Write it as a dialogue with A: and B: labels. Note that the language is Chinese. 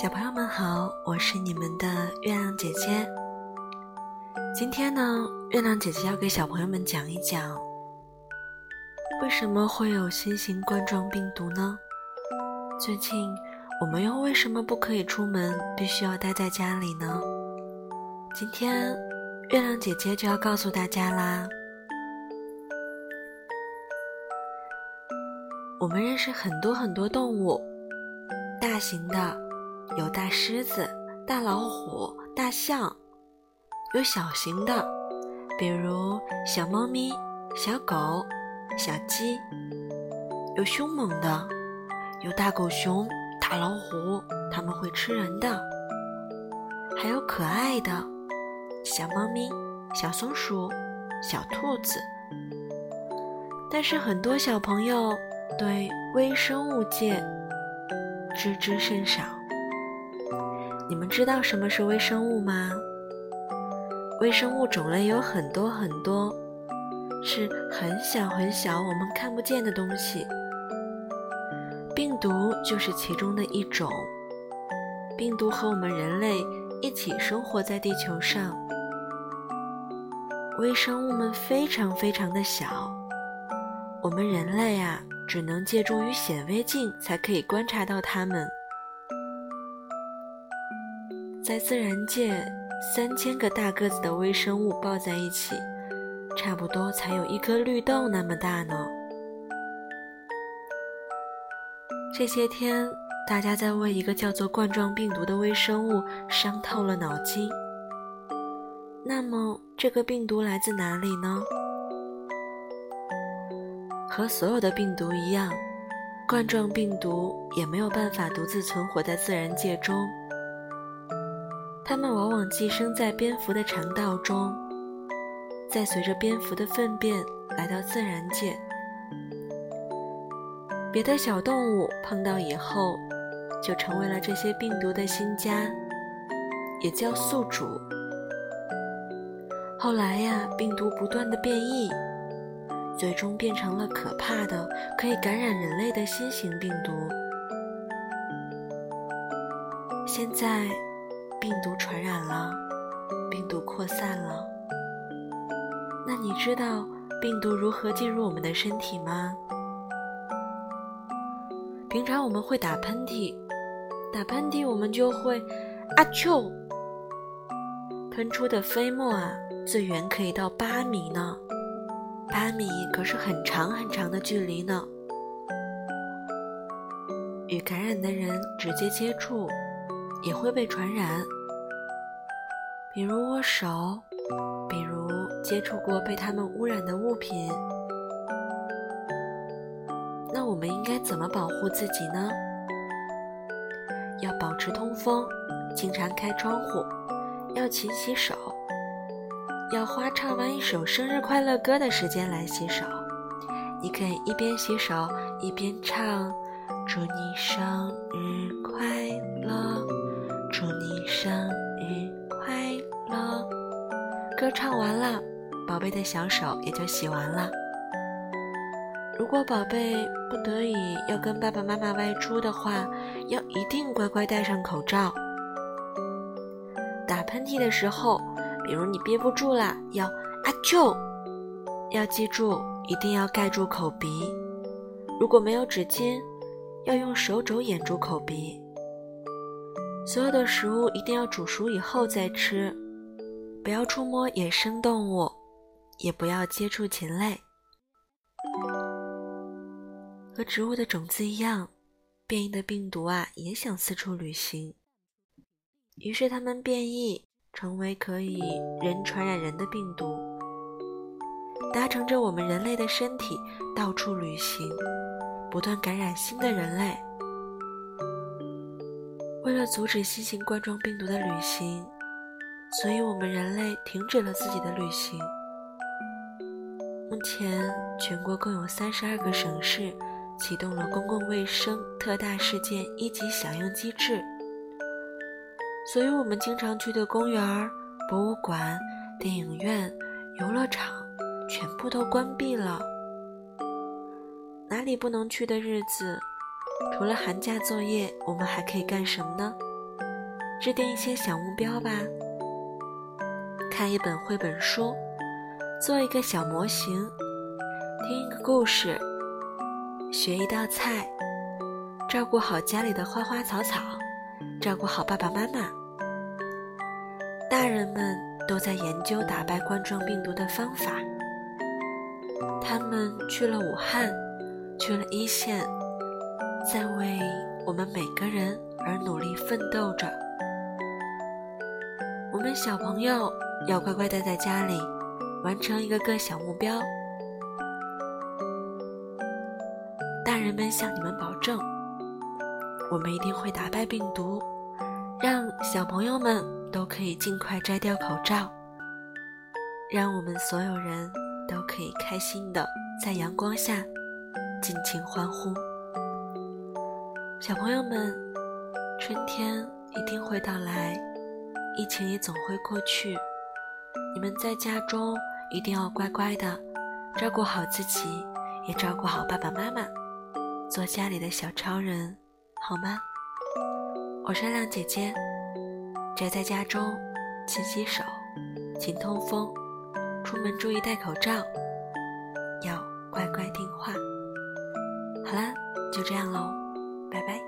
A: 小朋友们好，我是你们的月亮姐姐。今天呢，月亮姐姐要给小朋友们讲一讲，为什么会有新型冠状病毒呢？最近我们又为什么不可以出门，必须要待在家里呢？今天月亮姐姐就要告诉大家啦。我们认识很多很多动物，大型的。有大狮子、大老虎、大象，有小型的，比如小猫咪、小狗、小鸡；有凶猛的，有大狗熊、大老虎，它们会吃人的；还有可爱的小猫咪、小松鼠、小兔子。但是很多小朋友对微生物界知之甚少。你们知道什么是微生物吗？微生物种类有很多很多，是很小很小我们看不见的东西。病毒就是其中的一种。病毒和我们人类一起生活在地球上。微生物们非常非常的小，我们人类啊，只能借助于显微镜才可以观察到它们。在自然界，三千个大个子的微生物抱在一起，差不多才有一颗绿豆那么大呢。这些天，大家在为一个叫做冠状病毒的微生物伤透了脑筋。那么，这个病毒来自哪里呢？和所有的病毒一样，冠状病毒也没有办法独自存活在自然界中。它们往往寄生在蝙蝠的肠道中，再随着蝙蝠的粪便来到自然界。别的小动物碰到以后，就成为了这些病毒的新家，也叫宿主。后来呀，病毒不断的变异，最终变成了可怕的、可以感染人类的新型病毒。现在。病毒传染了，病毒扩散了。那你知道病毒如何进入我们的身体吗？平常我们会打喷嚏，打喷嚏我们就会阿丘，喷出的飞沫啊，最远可以到八米呢。八米可是很长很长的距离呢。与感染的人直接接触。也会被传染，比如握手，比如接触过被他们污染的物品。那我们应该怎么保护自己呢？要保持通风，经常开窗户，要勤洗手，要花唱完一首生日快乐歌的时间来洗手。你可以一边洗手一边唱：“祝你生日快乐。”生日快乐！歌唱完了，宝贝的小手也就洗完了。如果宝贝不得已要跟爸爸妈妈外出的话，要一定乖乖戴上口罩。打喷嚏的时候，比如你憋不住了，要阿啾，要记住一定要盖住口鼻。如果没有纸巾，要用手肘掩住口鼻。所有的食物一定要煮熟以后再吃，不要触摸野生动物，也不要接触禽类。和植物的种子一样，变异的病毒啊也想四处旅行，于是它们变异成为可以人传染人的病毒，搭乘着我们人类的身体到处旅行，不断感染新的人类。为了阻止新型冠状病毒的旅行，所以我们人类停止了自己的旅行。目前，全国共有三十二个省市启动了公共卫生特大事件一级响应机制，所以我们经常去的公园、博物馆、电影院、游乐场全部都关闭了。哪里不能去的日子？除了寒假作业，我们还可以干什么呢？制定一些小目标吧。看一本绘本书，做一个小模型，听一个故事，学一道菜，照顾好家里的花花草草，照顾好爸爸妈妈。大人们都在研究打败冠状病毒的方法，他们去了武汉，去了一线，在为我们每个人而努力奋斗着。我们小朋友要乖乖待在家里，完成一个个小目标。大人们向你们保证，我们一定会打败病毒，让小朋友们都可以尽快摘掉口罩，让我们所有人都可以开心的在阳光下尽情欢呼。小朋友们，春天一定会到来。疫情也总会过去，你们在家中一定要乖乖的，照顾好自己，也照顾好爸爸妈妈，做家里的小超人，好吗？我是亮姐姐，宅在家中，勤洗手，勤通风，出门注意戴口罩，要乖乖听话。好啦，就这样喽，拜拜。